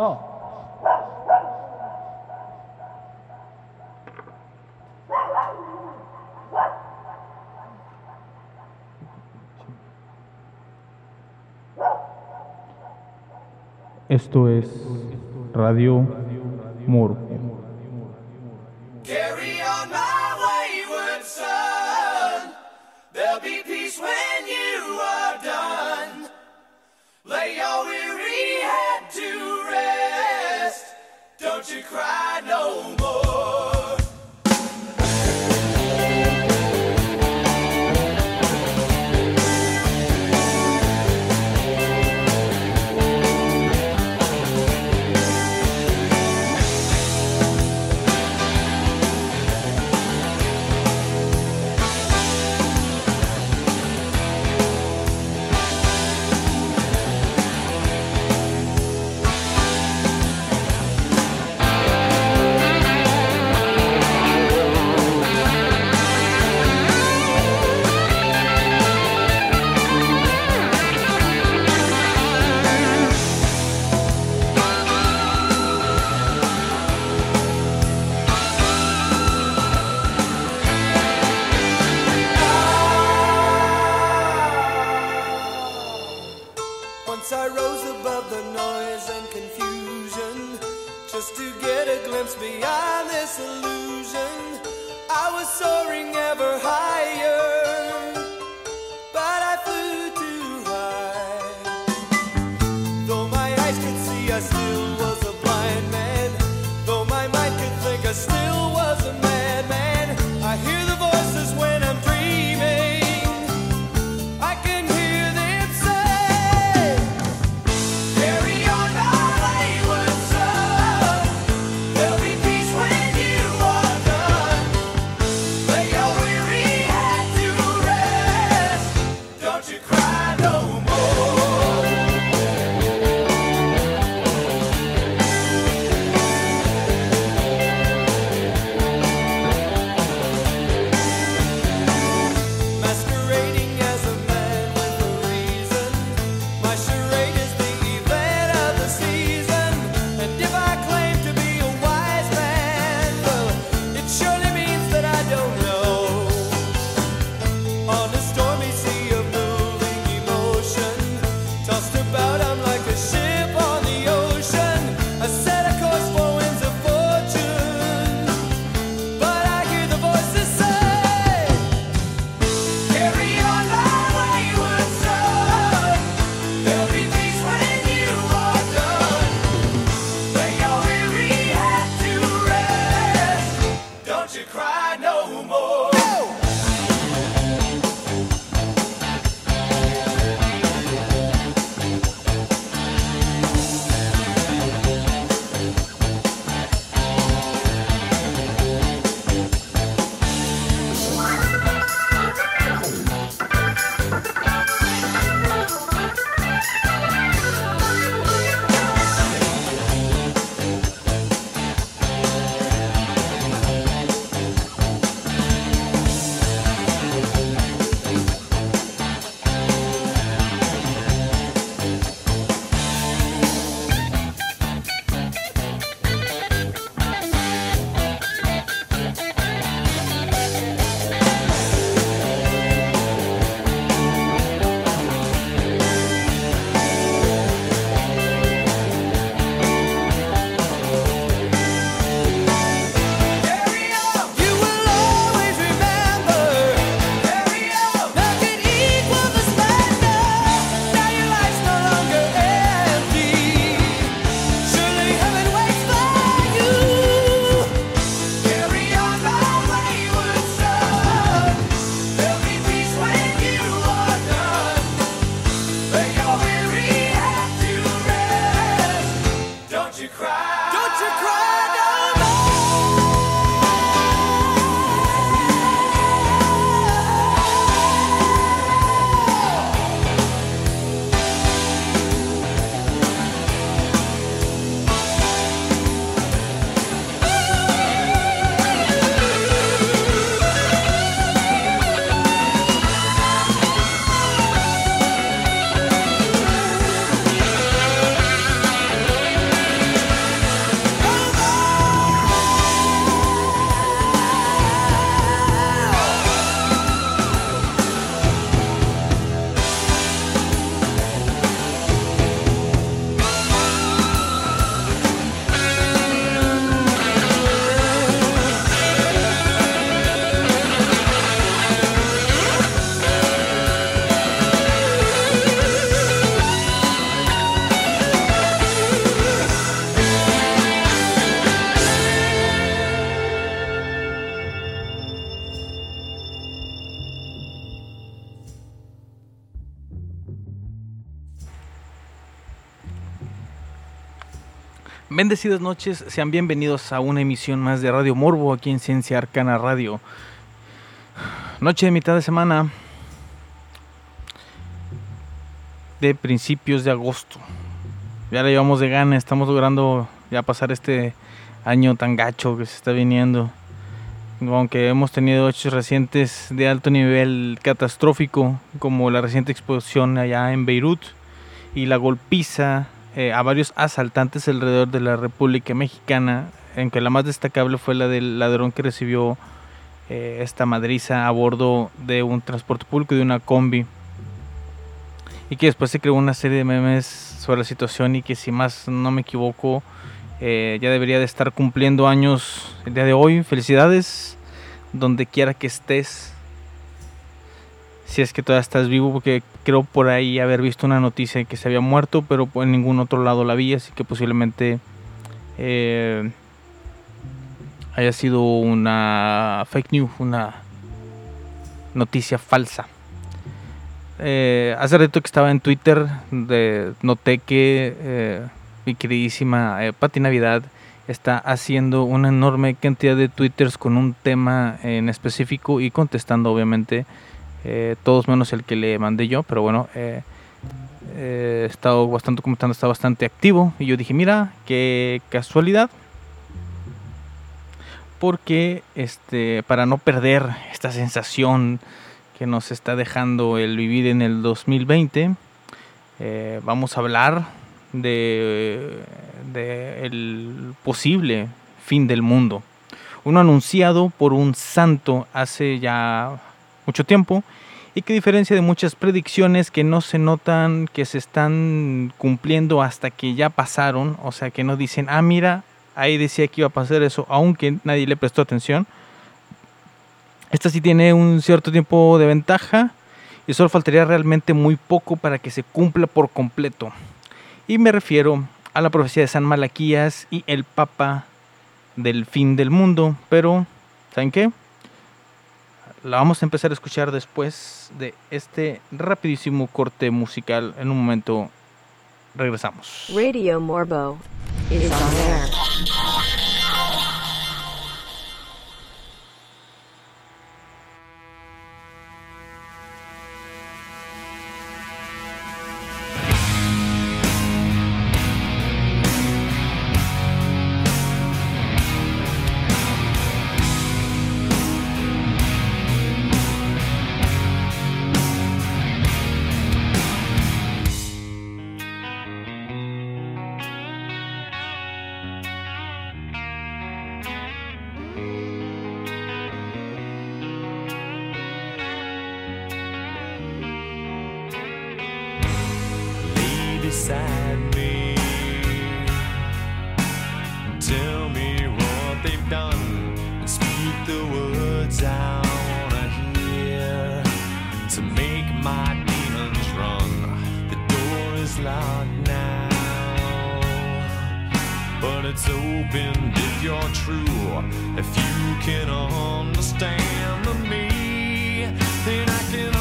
No. Esto es Radio Moro. cry. Don't you cry. Bendecidas noches, sean bienvenidos a una emisión más de Radio Morbo aquí en Ciencia Arcana Radio. Noche de mitad de semana de principios de agosto. Ya la llevamos de gana, estamos logrando ya pasar este año tan gacho que se está viniendo. Aunque hemos tenido hechos recientes de alto nivel catastrófico, como la reciente explosión allá en Beirut y la golpiza eh, a varios asaltantes alrededor de la República Mexicana, en que la más destacable fue la del ladrón que recibió eh, esta madriza a bordo de un transporte público, de una combi. Y que después se creó una serie de memes sobre la situación y que si más no me equivoco, eh, ya debería de estar cumpliendo años el día de hoy. Felicidades, donde quiera que estés si es que todavía estás vivo, porque creo por ahí haber visto una noticia que se había muerto, pero en ningún otro lado la vi, así que posiblemente eh, haya sido una fake news, una noticia falsa. Eh, hace rato que estaba en Twitter, de, noté que eh, mi queridísima eh, Pati Navidad está haciendo una enorme cantidad de twitters con un tema en específico y contestando obviamente eh, todos menos el que le mandé yo, pero bueno, eh, eh, he estado bastante comentando, está bastante activo y yo dije, mira, qué casualidad, porque este, para no perder esta sensación que nos está dejando el vivir en el 2020, vamos a hablar de, de el posible fin del mundo. Uno anunciado por un santo hace ya mucho tiempo y que diferencia de muchas predicciones que no se notan que se están cumpliendo hasta que ya pasaron, o sea que no dicen, ah mira, ahí decía que iba a pasar eso, aunque nadie le prestó atención. Esta sí tiene un cierto tiempo de ventaja y solo faltaría realmente muy poco para que se cumpla por completo. Y me refiero a la profecía de San Malaquías y el Papa del fin del mundo, pero ¿saben qué? La vamos a empezar a escuchar después de este rapidísimo corte musical. En un momento regresamos. Radio Morbo is on air. It's open if you're true. If you can understand me, then I can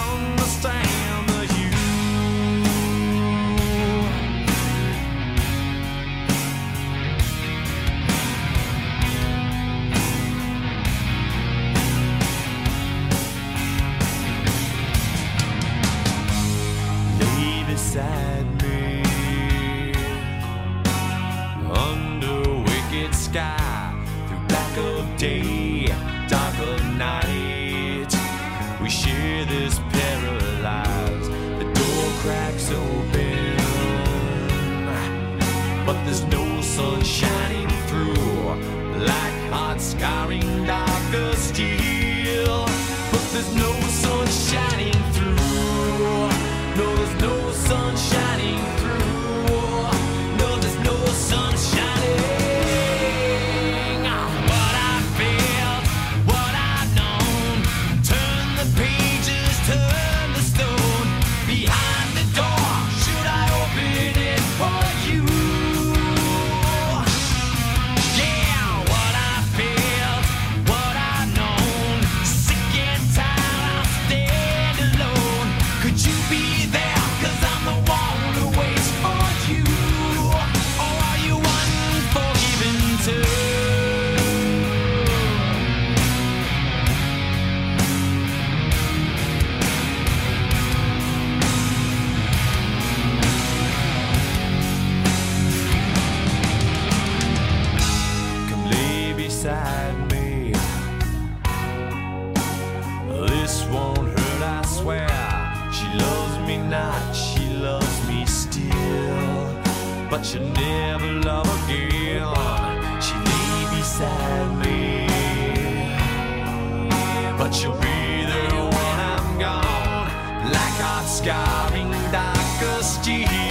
Vinda darkest deep.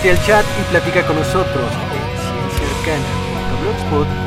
únete al chat y platica con nosotros eh, en cienciaarcana.blogspot.com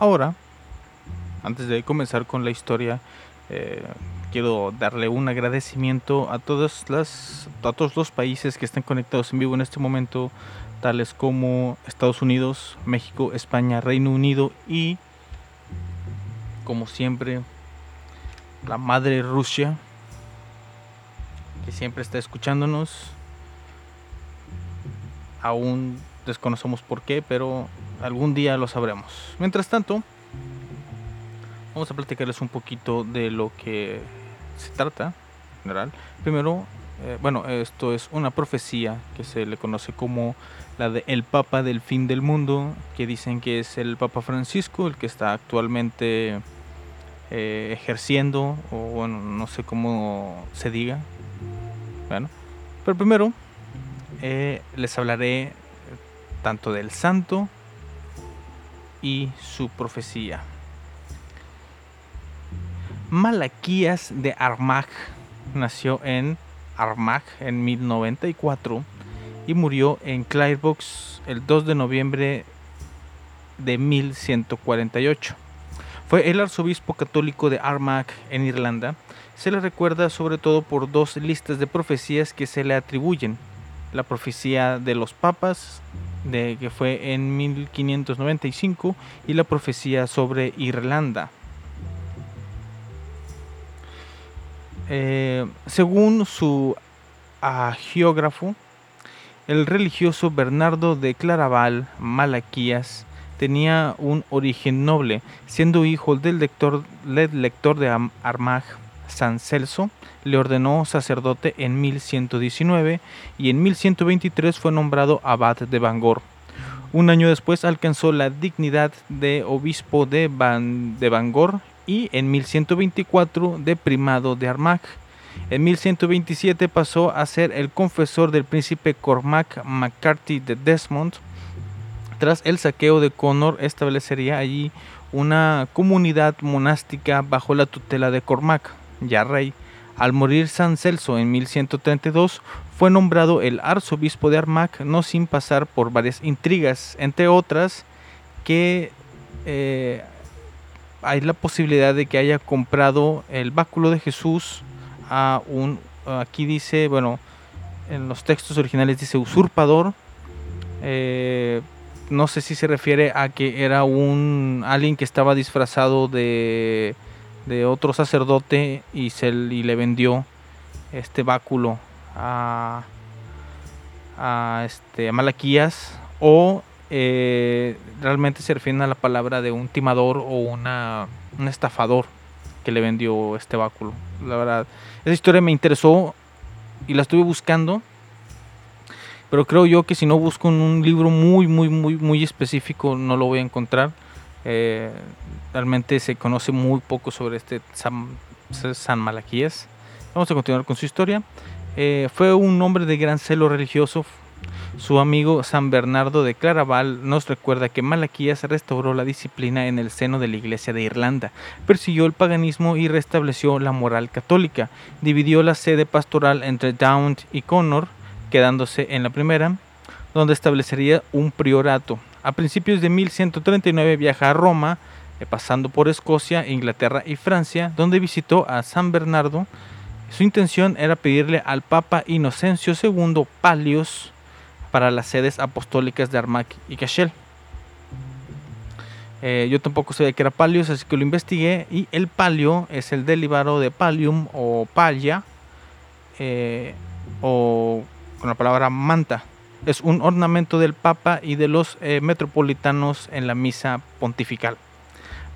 Ahora, antes de comenzar con la historia, eh, quiero darle un agradecimiento a todas las, a todos los países que están conectados en vivo en este momento, tales como Estados Unidos, México, España, Reino Unido y, como siempre, la madre Rusia, que siempre está escuchándonos. Aún desconocemos por qué, pero algún día lo sabremos. Mientras tanto, vamos a platicarles un poquito de lo que se trata en general. Primero, eh, bueno, esto es una profecía que se le conoce como la de el Papa del fin del mundo, que dicen que es el Papa Francisco, el que está actualmente eh, ejerciendo, o bueno, no sé cómo se diga. Bueno, pero primero eh, les hablaré tanto del santo y su profecía. Malaquías de Armagh nació en Armagh en 1094 y murió en Clairbox el 2 de noviembre de 1148. Fue el arzobispo católico de Armagh en Irlanda. Se le recuerda sobre todo por dos listas de profecías que se le atribuyen. La profecía de los papas, de, que fue en 1595, y la profecía sobre Irlanda. Eh, según su agiógrafo, el religioso Bernardo de Claraval Malaquías tenía un origen noble, siendo hijo del lector, de Armagh, San Celso, le ordenó sacerdote en 1119 y en 1123 fue nombrado abad de Bangor. Un año después alcanzó la dignidad de obispo de, Ban- de Bangor y en 1124 de primado de Armagh. En 1127 pasó a ser el confesor del príncipe Cormac McCarthy de Desmond. Tras el saqueo de Connor establecería allí una comunidad monástica bajo la tutela de Cormac, ya rey. Al morir San Celso en 1132, fue nombrado el arzobispo de Armagh, no sin pasar por varias intrigas, entre otras que eh, hay la posibilidad de que haya comprado el báculo de Jesús a un, aquí dice, bueno, en los textos originales dice usurpador, eh, no sé si se refiere a que era un alguien que estaba disfrazado de, de otro sacerdote y se y le vendió este báculo a, a este a Malaquías o eh, realmente se refiere a la palabra de un timador o una, un estafador que le vendió este báculo. La verdad, esa historia me interesó y la estuve buscando. Pero creo yo que si no busco un libro muy, muy, muy, muy específico, no lo voy a encontrar. Eh, realmente se conoce muy poco sobre este San, San Malaquías. Vamos a continuar con su historia. Eh, fue un hombre de gran celo religioso, Su amigo San Bernardo de Claraval nos recuerda que Malaquías restauró la disciplina en el seno de la Iglesia de Irlanda, persiguió el paganismo y restableció la moral católica, dividió la sede pastoral entre Down y Connor, quedándose en la primera, donde establecería un priorato. A principios de 1139 viaja a Roma, eh, pasando por Escocia, Inglaterra y Francia, donde visitó a San Bernardo. Su intención era pedirle al Papa Inocencio II palios para las sedes apostólicas de Armagh y Cashel. Eh, yo tampoco sabía que era palios, así que lo investigué. Y el palio es el derivado de palium o palla, eh, o con la palabra manta. Es un ornamento del Papa y de los eh, metropolitanos en la misa pontifical.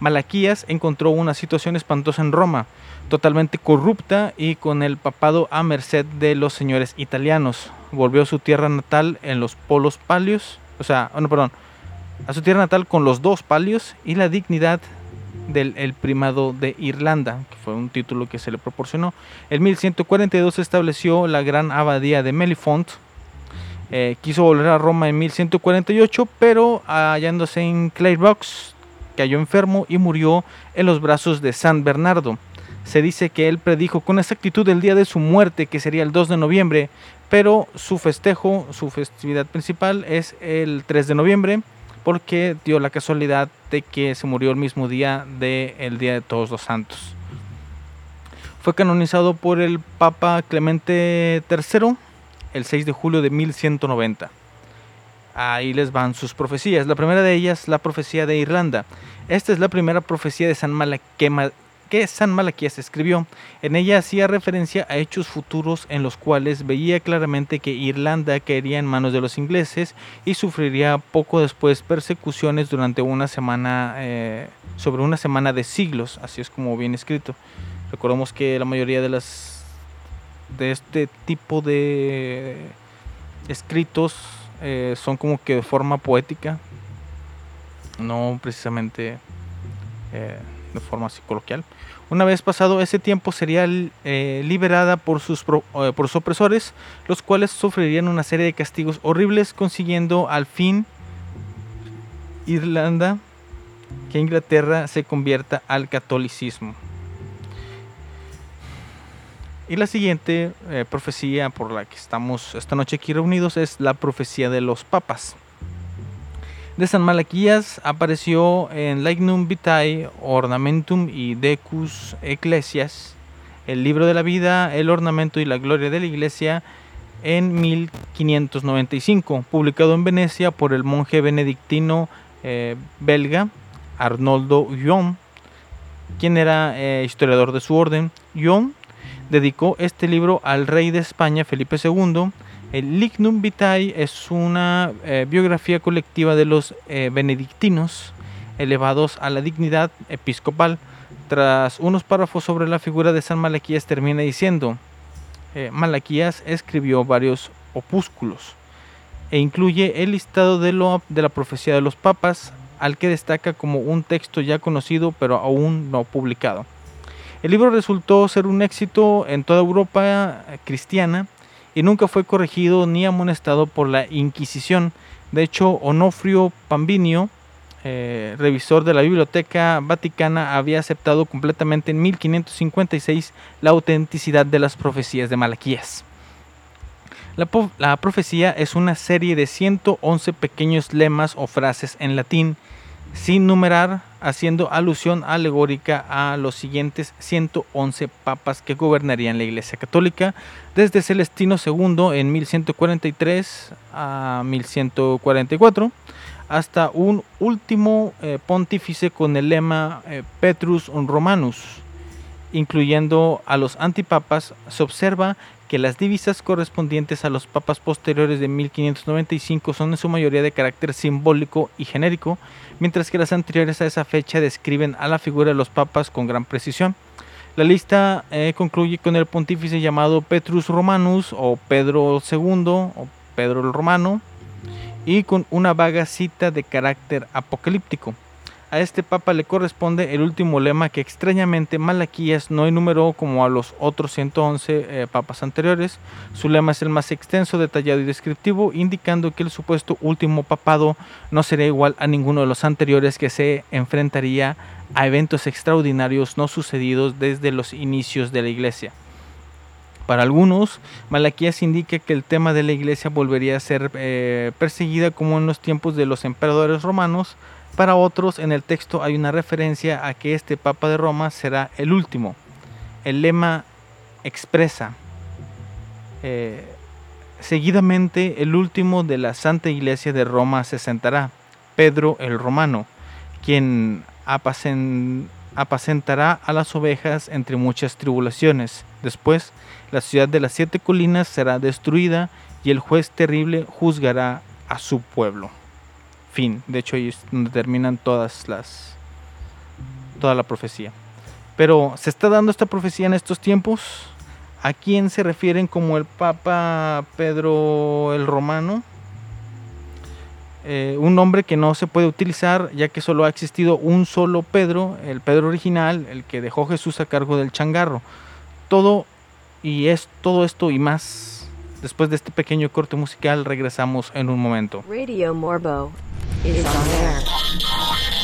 Malaquías encontró una situación espantosa en Roma, totalmente corrupta y con el papado a merced de los señores italianos. Volvió a su tierra natal en los polos palios, o sea, oh, no, perdón, a su tierra natal con los dos palios y la dignidad del el primado de Irlanda, que fue un título que se le proporcionó. En 1142 estableció la gran abadía de Melifont. Eh, quiso volver a Roma en 1148, pero hallándose en Clairvaux cayó enfermo y murió en los brazos de San Bernardo. Se dice que él predijo con exactitud el día de su muerte, que sería el 2 de noviembre, pero su festejo, su festividad principal es el 3 de noviembre, porque dio la casualidad de que se murió el mismo día del Día de Todos los Santos. Fue canonizado por el Papa Clemente III el 6 de julio de 1190. Ahí les van sus profecías. La primera de ellas, la profecía de Irlanda. Esta es la primera profecía de San Malaquema que San Malaquías escribió. En ella hacía referencia a hechos futuros en los cuales veía claramente que Irlanda caería en manos de los ingleses y sufriría poco después persecuciones durante una semana, eh, sobre una semana de siglos, así es como viene escrito. Recordemos que la mayoría de las de este tipo de escritos eh, son como que de forma poética, no precisamente eh, de forma así coloquial. Una vez pasado ese tiempo sería eh, liberada por sus, por sus opresores, los cuales sufrirían una serie de castigos horribles, consiguiendo al fin Irlanda que Inglaterra se convierta al catolicismo. Y la siguiente eh, profecía por la que estamos esta noche aquí reunidos es la profecía de los papas. De San Malaquías apareció en Lignum Vitae, Ornamentum y Decus Ecclesias, el libro de la vida, el ornamento y la gloria de la iglesia, en 1595, publicado en Venecia por el monje benedictino eh, belga Arnoldo Jon, quien era eh, historiador de su orden. Dedicó este libro al rey de España, Felipe II. El Lignum Vitae es una eh, biografía colectiva de los eh, benedictinos elevados a la dignidad episcopal. Tras unos párrafos sobre la figura de San Malaquías termina diciendo, eh, Malaquías escribió varios opúsculos e incluye el listado de, de la profecía de los papas, al que destaca como un texto ya conocido pero aún no publicado. El libro resultó ser un éxito en toda Europa cristiana y nunca fue corregido ni amonestado por la Inquisición. De hecho, Onofrio Pambinio, eh, revisor de la Biblioteca Vaticana, había aceptado completamente en 1556 la autenticidad de las profecías de Malaquías. La, la, profecía es una serie de 111 pequeños lemas o frases en latín sin numerar, haciendo alusión alegórica a los siguientes 111 papas que gobernarían la Iglesia Católica, desde Celestino II en 1143 a 1144, hasta un último eh, pontífice con el lema eh, Petrus Romanus, incluyendo a los antipapas, se observa que las divisas correspondientes a los papas posteriores de 1595 son en su mayoría de carácter simbólico y genérico, mientras que las anteriores a esa fecha describen a la figura de los papas con gran precisión. La lista eh, concluye con el pontífice llamado Petrus Romanus o Pedro II o Pedro el Romano y con una vaga cita de carácter apocalíptico. A este papa le corresponde el último lema que extrañamente Malaquías no enumeró como a los otros 111 eh, papas anteriores. Su lema es el más extenso, detallado y descriptivo, indicando que el supuesto último papado no sería igual a ninguno de los anteriores que se enfrentaría a eventos extraordinarios no sucedidos desde los inicios de la iglesia. Para algunos, Malaquías indica que el tema de la iglesia volvería a ser eh, perseguida como en los tiempos de los emperadores romanos. Para otros, en el texto hay una referencia a que este Papa de Roma será el último. El lema expresa, eh, seguidamente el último de la Santa Iglesia de Roma se sentará, Pedro el Romano, quien apacen- apacentará a las ovejas entre muchas tribulaciones. Después, la ciudad de las siete colinas será destruida y el juez terrible juzgará a su pueblo. Fin. De hecho, ahí es donde terminan todas las. toda la profecía. Pero, ¿se está dando esta profecía en estos tiempos? ¿A quién se refieren como el Papa Pedro el Romano? Eh, un nombre que no se puede utilizar ya que solo ha existido un solo Pedro, el Pedro original, el que dejó Jesús a cargo del changarro. Todo y es todo esto y más. Después de este pequeño corte musical regresamos en un momento. Radio Morbo is on air.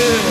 No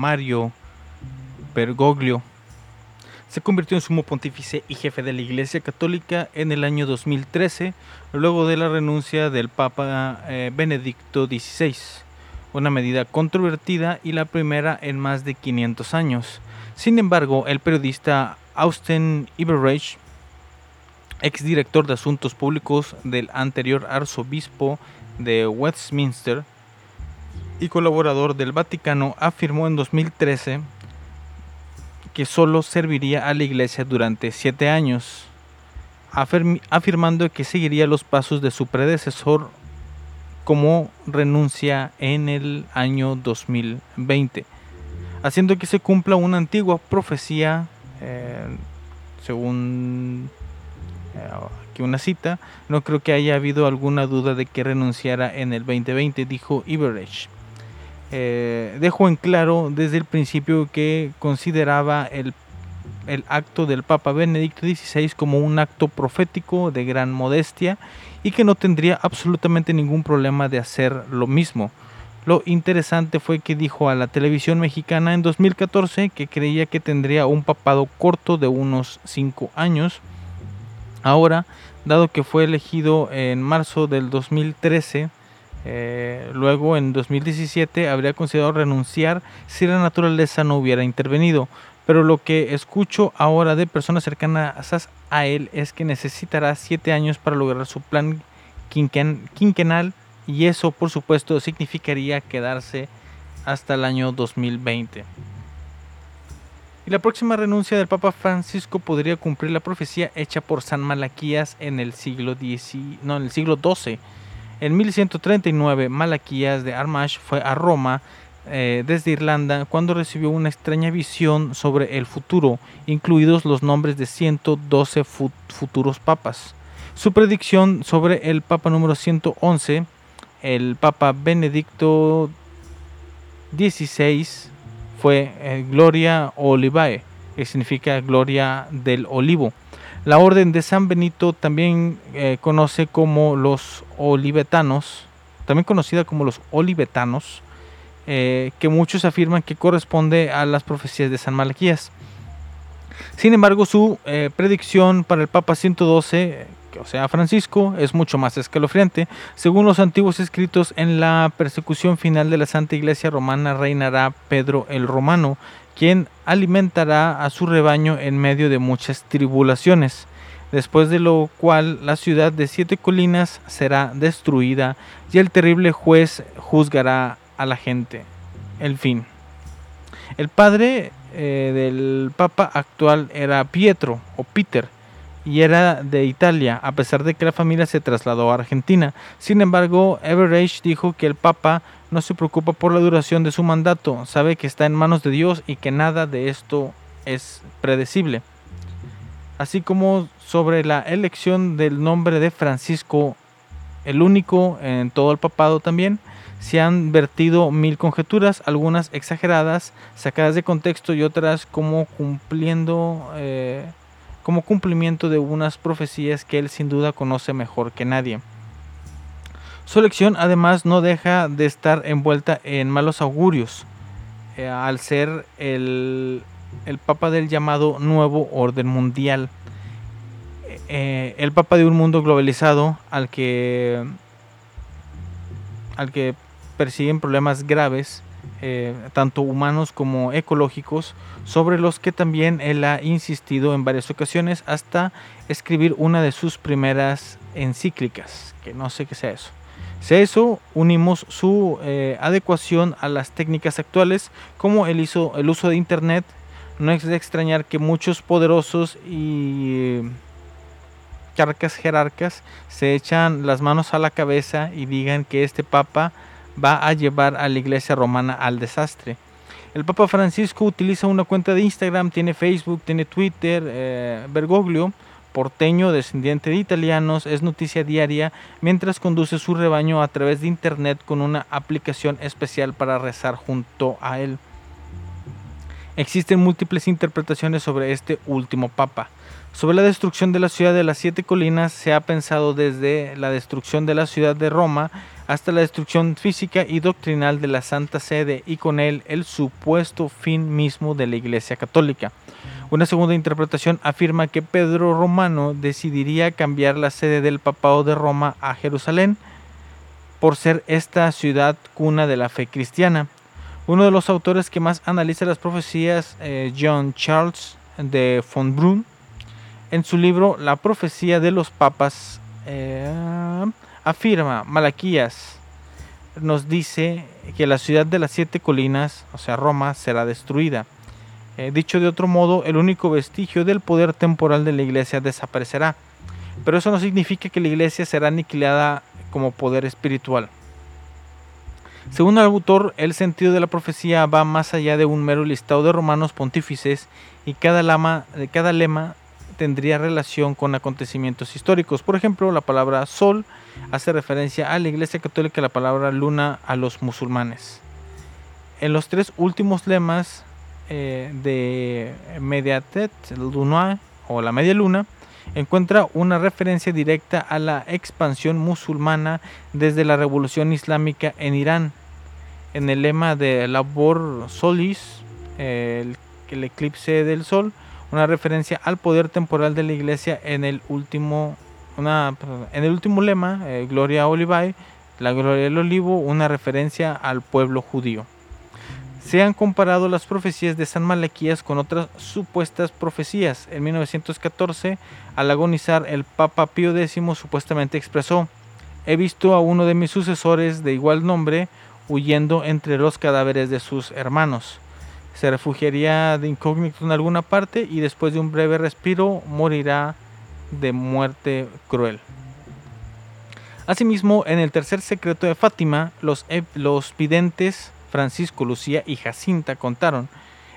Mario Bergoglio se convirtió en sumo pontífice y jefe de la Iglesia Católica en el año 2013, luego de la renuncia del Papa eh, Benedicto XVI, una medida controvertida y la primera en más de 500 años. Sin embargo, el periodista Austin Iberreich, exdirector de Asuntos Públicos del anterior arzobispo de Westminster y colaborador del Vaticano, afirmó en 2013 que solo serviría a la iglesia durante siete años, afirmando que seguiría los pasos de su predecesor como renuncia en el año 2020, haciendo que se cumpla una antigua profecía, eh, según eh, aquí una cita, no creo que haya habido alguna duda de que renunciara en el 2020, dijo Iberich. Eh, dejó en claro desde el principio que consideraba el, el acto del Papa Benedicto XVI como un acto profético de gran modestia y que no tendría absolutamente ningún problema de hacer lo mismo. Lo interesante fue que dijo a la televisión mexicana en 2014 que creía que tendría un papado corto de unos 5 años. Ahora, dado que fue elegido en marzo del 2013, eh, luego en 2017 habría considerado renunciar si la naturaleza no hubiera intervenido. Pero lo que escucho ahora de personas cercanas a él es que necesitará 7 años para lograr su plan quinquen- quinquenal y eso por supuesto significaría quedarse hasta el año 2020. Y la próxima renuncia del Papa Francisco podría cumplir la profecía hecha por San Malaquías en el siglo no, en el siglo XII. En 1139, Malaquías de Armagh fue a Roma eh, desde Irlanda cuando recibió una extraña visión sobre el futuro, incluidos los nombres de 112 fu- futuros papas. Su predicción sobre el Papa número 111, el Papa Benedicto XVI, fue eh, Gloria Olivae, que significa Gloria del Olivo. La orden de San Benito también eh, conoce como los olivetanos, también conocida como los olivetanos, eh, que muchos afirman que corresponde a las profecías de San Malaquías. Sin embargo, su eh, predicción para el Papa 112, que, o sea, Francisco, es mucho más escalofriante. Según los antiguos escritos, en la persecución final de la Santa Iglesia Romana reinará Pedro el Romano, quien alimentará a su rebaño en medio de muchas tribulaciones, después de lo cual la ciudad de siete colinas será destruida y el terrible juez juzgará a la gente. El fin. El padre eh, del papa actual era Pietro o Peter y era de Italia, a pesar de que la familia se trasladó a Argentina. Sin embargo, Everage dijo que el papa no se preocupa por la duración de su mandato, sabe que está en manos de Dios y que nada de esto es predecible. Así como sobre la elección del nombre de Francisco, el único en todo el papado también, se han vertido mil conjeturas, algunas exageradas, sacadas de contexto y otras como cumpliendo eh, como cumplimiento de unas profecías que él sin duda conoce mejor que nadie. Su elección además no deja de estar envuelta en malos augurios, eh, al ser el, el papa del llamado nuevo orden mundial, eh, el papa de un mundo globalizado al que al que persiguen problemas graves, eh, tanto humanos como ecológicos, sobre los que también él ha insistido en varias ocasiones hasta escribir una de sus primeras encíclicas, que no sé qué sea eso. Si eso unimos su eh, adecuación a las técnicas actuales, como el, el uso de Internet, no es de extrañar que muchos poderosos y eh, carcas jerarcas se echan las manos a la cabeza y digan que este papa va a llevar a la iglesia romana al desastre. El Papa Francisco utiliza una cuenta de Instagram, tiene Facebook, tiene Twitter, eh, Bergoglio, porteño, descendiente de italianos, es noticia diaria mientras conduce su rebaño a través de internet con una aplicación especial para rezar junto a él. Existen múltiples interpretaciones sobre este último papa. Sobre la destrucción de la ciudad de las siete colinas se ha pensado desde la destrucción de la ciudad de Roma hasta la destrucción física y doctrinal de la Santa Sede y con él el supuesto fin mismo de la Iglesia Católica. Una segunda interpretación afirma que Pedro Romano decidiría cambiar la sede del papado de Roma a Jerusalén por ser esta ciudad cuna de la fe cristiana. Uno de los autores que más analiza las profecías, eh, John Charles de von Brunn, en su libro La profecía de los papas, eh, afirma, Malaquías nos dice que la ciudad de las siete colinas, o sea, Roma, será destruida. Eh, dicho de otro modo, el único vestigio del poder temporal de la iglesia desaparecerá. Pero eso no significa que la iglesia será aniquilada como poder espiritual. Según el autor, el sentido de la profecía va más allá de un mero listado de romanos pontífices y cada, cada lema tendría relación con acontecimientos históricos. Por ejemplo, la palabra sol hace referencia a la Iglesia Católica y la palabra luna a los musulmanes. En los tres últimos lemas eh, de Mediatet Luna o la media luna, encuentra una referencia directa a la expansión musulmana desde la revolución islámica en Irán. En el lema de Labor Solis, el, el eclipse del sol, una referencia al poder temporal de la iglesia en el último, una, en el último lema, eh, Gloria Olivae, la gloria del olivo, una referencia al pueblo judío. Se han comparado las profecías de San Malaquías con otras supuestas profecías. En 1914, al agonizar, el Papa Pío X supuestamente expresó, he visto a uno de mis sucesores de igual nombre huyendo entre los cadáveres de sus hermanos. Se refugiaría de incógnito en alguna parte y después de un breve respiro morirá de muerte cruel. Asimismo, en el tercer secreto de Fátima, los, los videntes Francisco, Lucía y Jacinta contaron,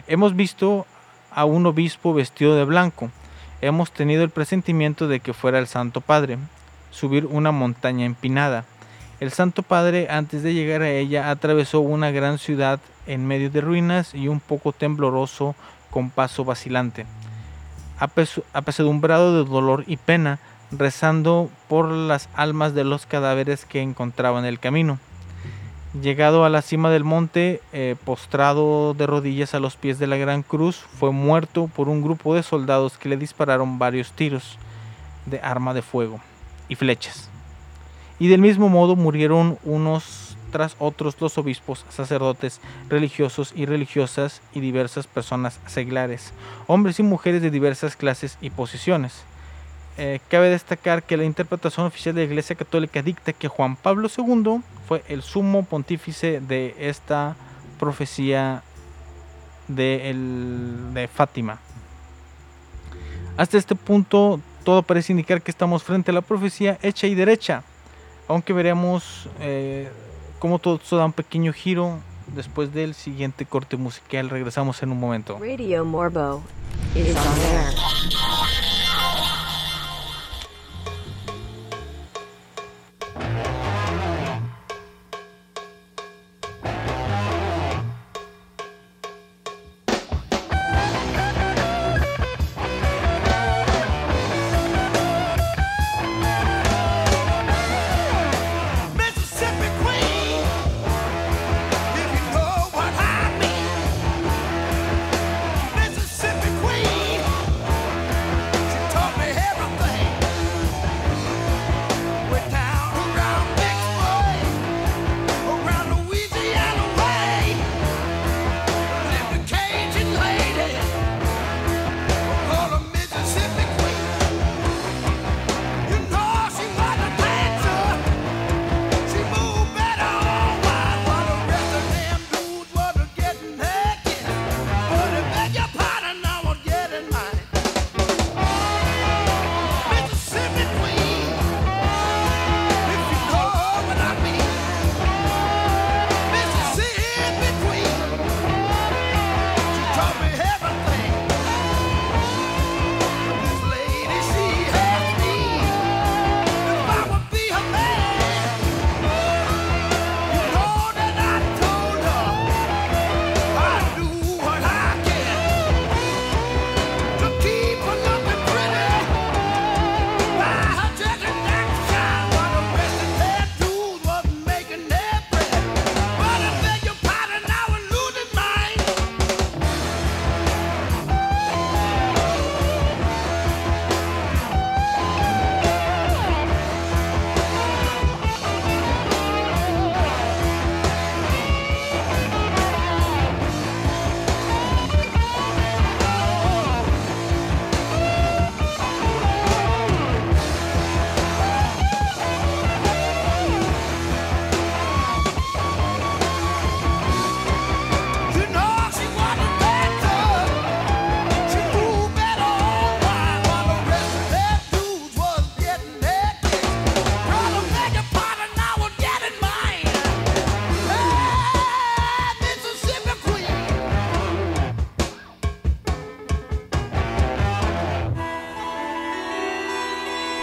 hemos visto a un obispo vestido de blanco, hemos tenido el presentimiento de que fuera el Santo Padre, subir una montaña empinada. El Santo Padre, antes de llegar a ella, atravesó una gran ciudad en medio de ruinas y un poco tembloroso con paso vacilante. Apesadumbrado de dolor y pena, rezando por las almas de los cadáveres que encontraba en el camino. Llegado a la cima del monte, eh, postrado de rodillas a los pies de la gran cruz, fue muerto por un grupo de soldados que le dispararon varios tiros de arma de fuego y flechas. Y del mismo modo murieron unos tras otros los obispos, sacerdotes, religiosos y religiosas y diversas personas seglares, hombres y mujeres de diversas clases y posiciones. Eh, cabe destacar que la interpretación oficial de la Iglesia Católica dicta que Juan Pablo II fue el sumo pontífice de esta profecía de, Fátima. Hasta este punto todo parece indicar que estamos frente a la profecía hecha y derecha, aunque veremos eh, cómo todo esto da un pequeño giro después del siguiente corte musical. Regresamos en un momento. Radio Morbo.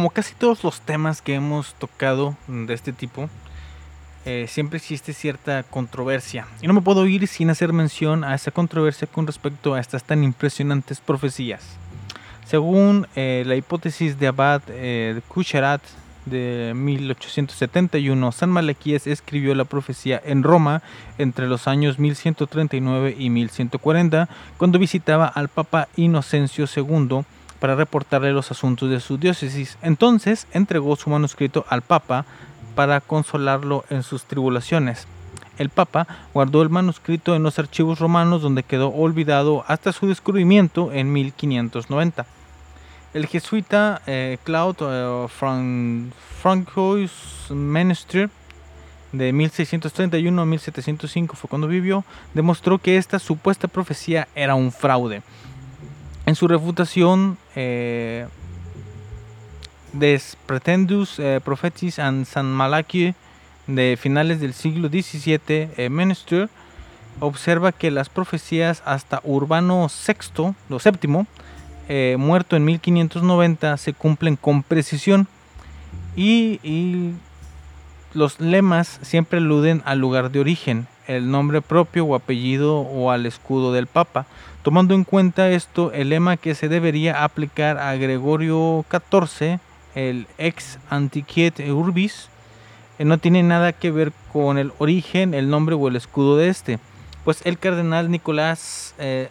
Como casi todos los temas que hemos tocado de este tipo, eh, siempre existe cierta controversia. Y no me puedo ir sin hacer mención a esa controversia con respecto a estas tan impresionantes profecías. Según eh, la hipótesis de Abad eh, de Kusharat de 1871, San Malaquías escribió la profecía en Roma entre los años 1139 y 1140, cuando visitaba al Papa Inocencio II para reportarle los asuntos de su diócesis. Entonces entregó su manuscrito al Papa para consolarlo en sus tribulaciones. El Papa guardó el manuscrito en los archivos romanos donde quedó olvidado hasta su descubrimiento en 1590. El jesuita eh, Claude eh, Fran Francois Menester de 1631 a 1705 fue cuando vivió, demostró que esta supuesta profecía era un fraude. En su refutación, eh, Des Pretendus eh, Prophetis and San Malachi de finales del siglo XVII, eh, Menester observa que las profecías hasta Urbano VI, lo séptimo, eh, muerto en 1590, se cumplen con precisión y, y los lemas siempre aluden al lugar de origen, el nombre propio o apellido o al escudo del Papa. Tomando en cuenta esto, el lema que se debería aplicar a Gregorio XIV, el ex antiquiet urbis, eh, no tiene nada que ver con el origen, el nombre o el escudo de este, pues el cardenal Nicolás eh,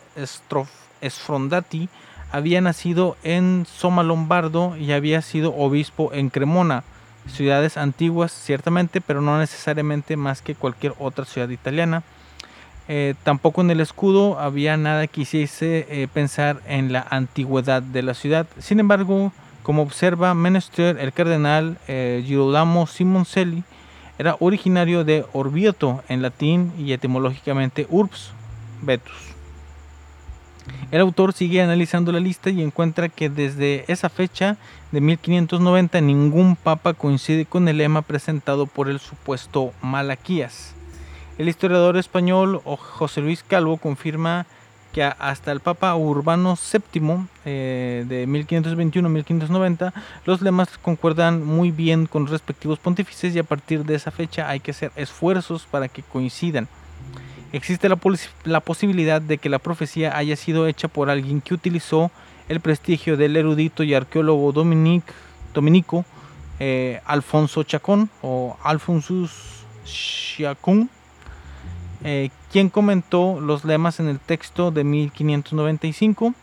había nacido en Soma Lombardo y había sido obispo en Cremona, ciudades antiguas ciertamente, pero no necesariamente más que cualquier otra ciudad italiana. Eh, tampoco en el escudo había nada que hiciese eh, pensar en la antigüedad de la ciudad. Sin embargo, como observa Menester, el cardenal eh, Girolamo Simoncelli era originario de Orvieto en latín y etimológicamente urbs, vetus. El autor sigue analizando la lista y encuentra que desde esa fecha de 1590 ningún papa coincide con el lema presentado por el supuesto Malaquías. El historiador español José Luis Calvo confirma que hasta el Papa Urbano VII eh, de 1521-1590 los lemas concuerdan muy bien con los respectivos pontífices y a partir de esa fecha hay que hacer esfuerzos para que coincidan. Existe la, posibilidad de que la profecía haya sido hecha por alguien que utilizó el prestigio del erudito y arqueólogo Dominic, dominico eh, Alfonso Chacón o Alfonsus Chacón, eh, quien comentó los lemas en el texto de 1595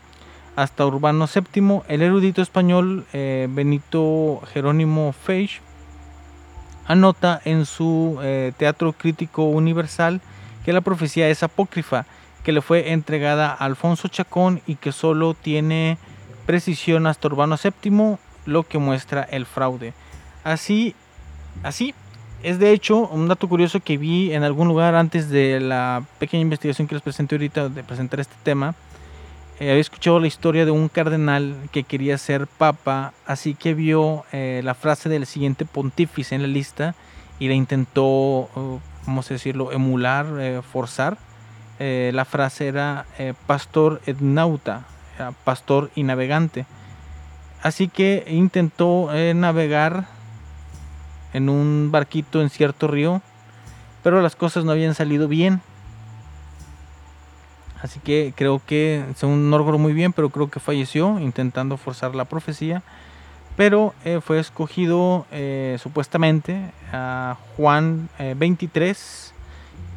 hasta Urbano VII, el erudito español eh, Benito Jerónimo Feix anota en su eh, Teatro Crítico Universal que la profecía es apócrifa, que le fue entregada a Alfonso Chacón y que solo tiene precisión hasta Urbano VII, lo que muestra el fraude. Así, así es de hecho un dato curioso que vi en algún lugar antes de la pequeña investigación que les presenté ahorita de presentar este tema. Eh, había escuchado la historia de un cardenal que quería ser papa, así que vio eh, la frase del siguiente pontífice en la lista y la intentó, uh, vamos a decirlo, emular, eh, forzar. Eh, la frase era pastor et nauta, pastor y navegante. Así que intentó navegar en un barquito en cierto río, pero las cosas no habían salido bien. Así que creo que, según no recuerdo muy bien, pero creo que falleció intentando forzar la profecía. Pero eh, fue escogido eh, supuestamente a Juan eh, 23,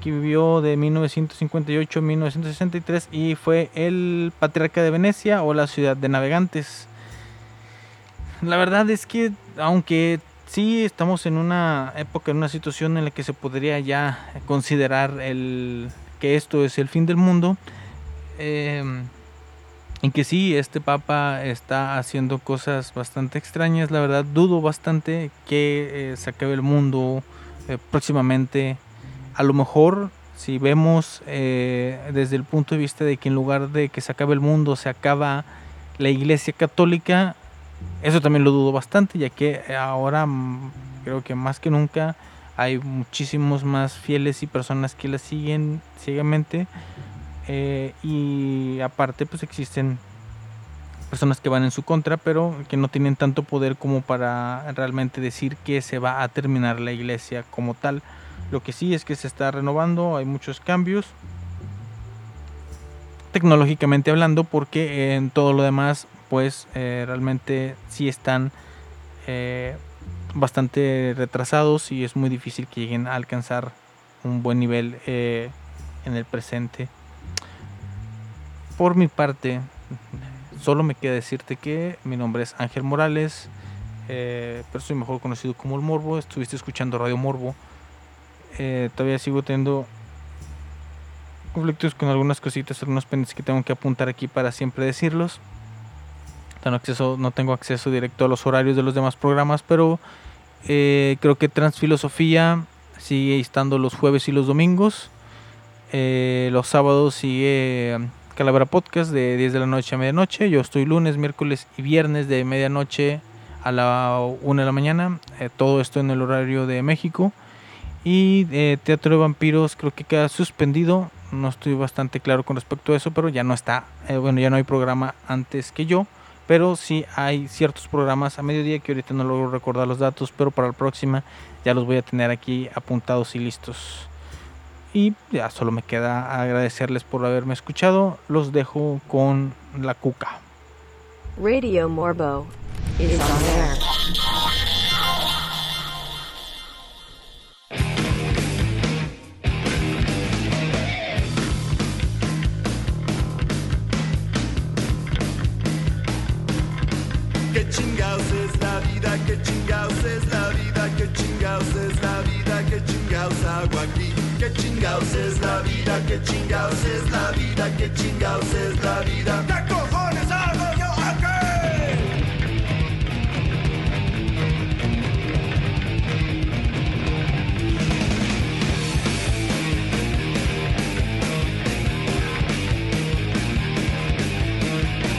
que vivió de 1958 a 1963 y fue el patriarca de Venecia o la ciudad de navegantes. La verdad es que, aunque sí estamos en una época, en una situación en la que se podría ya considerar el que esto es el fin del mundo, eh, en que sí, este papa está haciendo cosas bastante extrañas, la verdad dudo bastante que eh, se acabe el mundo eh, próximamente. A lo mejor, si vemos eh, desde el punto de vista de que en lugar de que se acabe el mundo, se acaba la iglesia católica, eso también lo dudo bastante, ya que ahora mm, creo que más que nunca hay muchísimos más fieles y personas que la siguen ciegamente. eh, y aparte, pues existen personas que van en su contra, pero que no tienen tanto poder como para realmente decir que se va a terminar la iglesia como tal. Lo que sí es que se está renovando, hay muchos cambios, tecnológicamente hablando, porque en todo lo demás, pues eh, realmente sí están eh, bastante retrasados y es muy difícil que lleguen a alcanzar un buen nivel eh, en el presente. Por mi parte, solo me queda decirte que mi nombre es Ángel Morales, eh, pero soy mejor conocido como el Morbo. Estuviste escuchando Radio Morbo. Todavía sigo teniendo conflictos con algunas cositas, algunos pendientes que tengo que apuntar aquí para siempre decirlos. Acceso, no tengo acceso directo a los horarios de los demás programas, pero eh, creo que Transfilosofía sigue estando los jueves y los domingos. Eh, los sábados sigue um, Calavera Podcast de 10 de la noche a medianoche. Yo estoy lunes, miércoles y viernes de medianoche a la 1 de la mañana. Eh, todo esto en el horario de México. Y Teatro de Vampiros creo que queda suspendido. No estoy bastante claro con respecto a eso, pero ya no está. bueno, ya no hay programa antes que yo. Pero sí hay ciertos programas a mediodía que ahorita no logro recordar los datos, pero para la próxima ya los voy a tener aquí apuntados y listos. Y ya solo me queda agradecerles por haberme escuchado. Los dejo con la cuca. Radio Morbo on air. Que chingados es la vida, que chingados es la vida, que chingados es la vida. ¿Qué cojones hago yo aquí?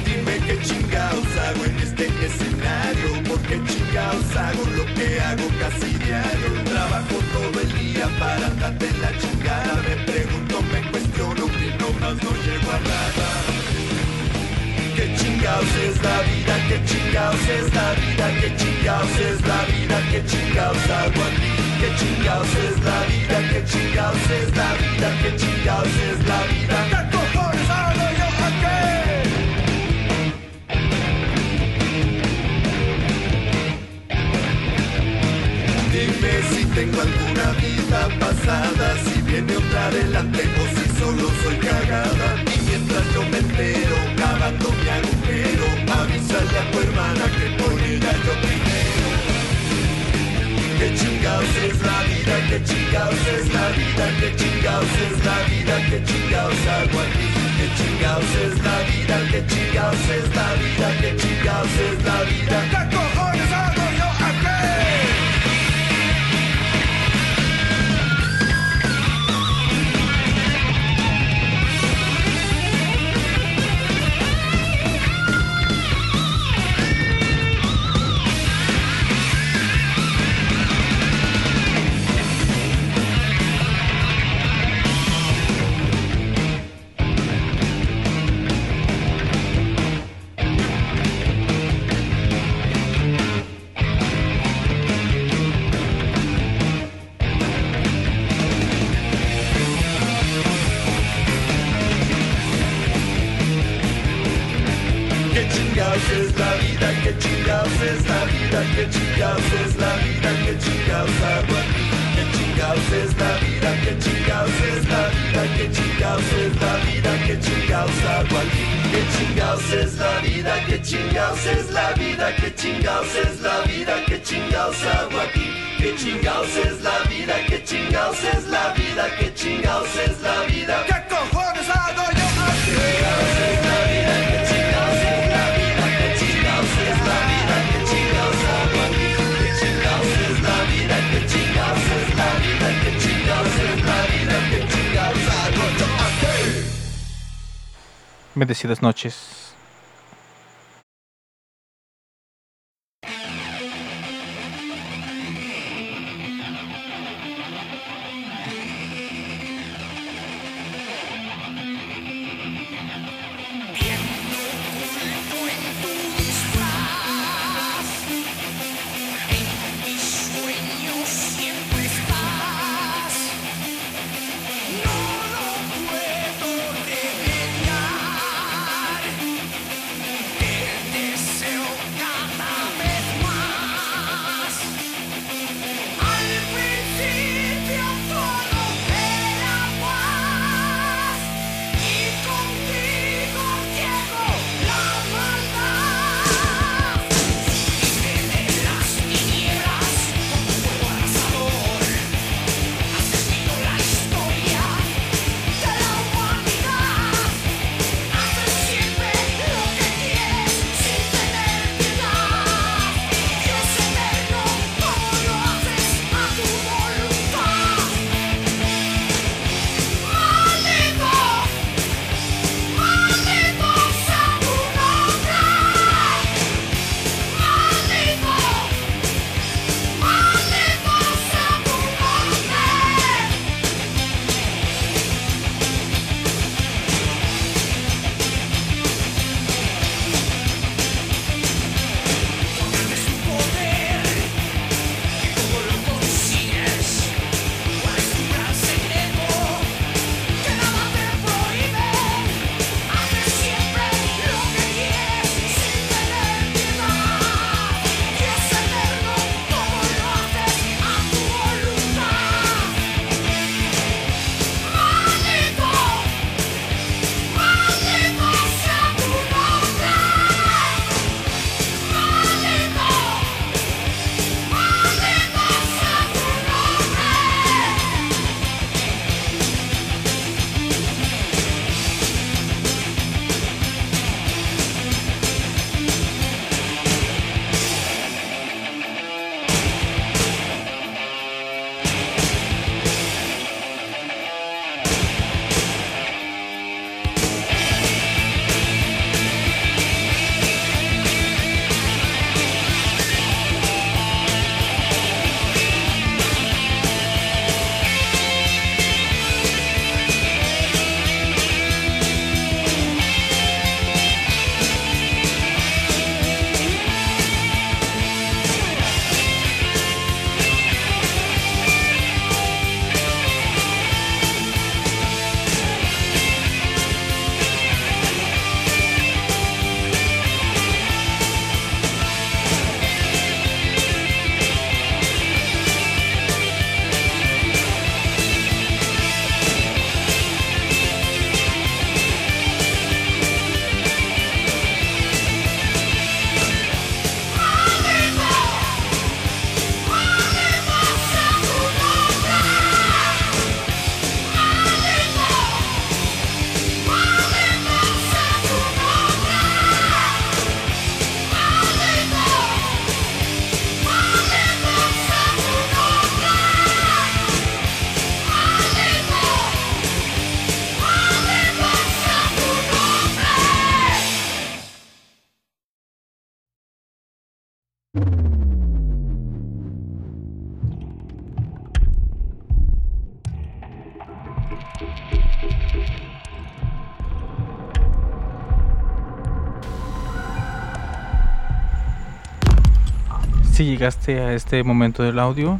Dime qué chingados hago en este Porque chingados hago lo que hago casi diario Trabajo todo el día para andarte la chingada Me pregunto, me cuestiono que nomás no llego a nada ¿Qué chingados es la vida? ¿Qué chingados es la vida? ¿Qué chingados es la vida? ¿Qué chingados hago aquí? ¿Qué chingados es la vida? ¿Qué chingados es la vida? ¿Qué chingados es la vida? Dime si tengo alguna vida pasada, si viene otra adelante o si solo soy cagada. Y mientras yo me entero, cavando mi agujero, avísale a tu hermana que ella yo primero. Que chingados es la vida, que chingados es la vida, que chingados es la vida, que chingados hago aquí. Que chingados es la vida, que chingados es la vida, que chingados es la vida. ¿Qué cojones hago noches. Llegaste a este momento del audio.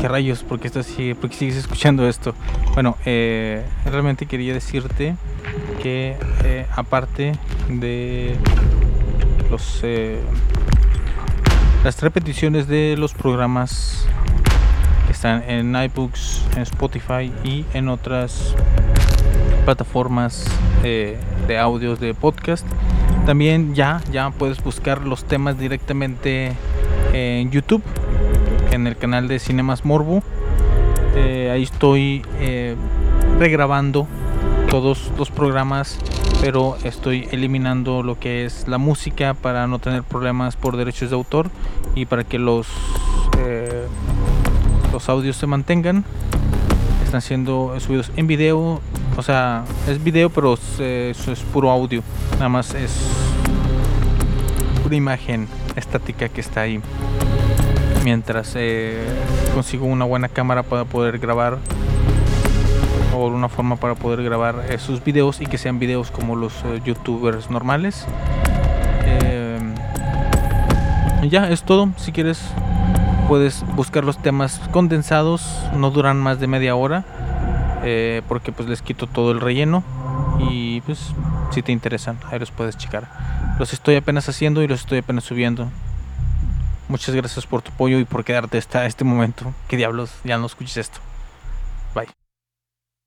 ¿Qué rayos? ¿Por qué, estás, así? ¿Por qué sigues escuchando esto? Bueno, eh, realmente quería decirte que eh, aparte de los eh, las repeticiones de los programas que están en iBooks, en Spotify y en otras plataformas de audios de podcast. También ya, ya puedes buscar los temas directamente en YouTube, en el canal de Cinemas Morbo. Eh, ahí estoy eh, regrabando todos los programas, pero estoy eliminando lo que es la música para no tener problemas por derechos de autor y para que los eh, los audios se mantengan. Están siendo subidos en video, o sea, es video, pero eso es puro audio. Nada más es pura imagen estática que está ahí. Mientras eh, consigo una buena cámara para poder grabar o una forma para poder grabar eh, sus videos y que sean videos como los eh, youtubers normales. Eh, ya es todo. Si quieres puedes buscar los temas condensados, no duran más de media hora, porque pues les quito todo el relleno y pues si te interesan, ahí los puedes checar. Los estoy apenas haciendo y los estoy apenas subiendo. Muchas gracias por tu apoyo y por quedarte hasta este momento. ¿Qué diablos? Ya no escuches esto.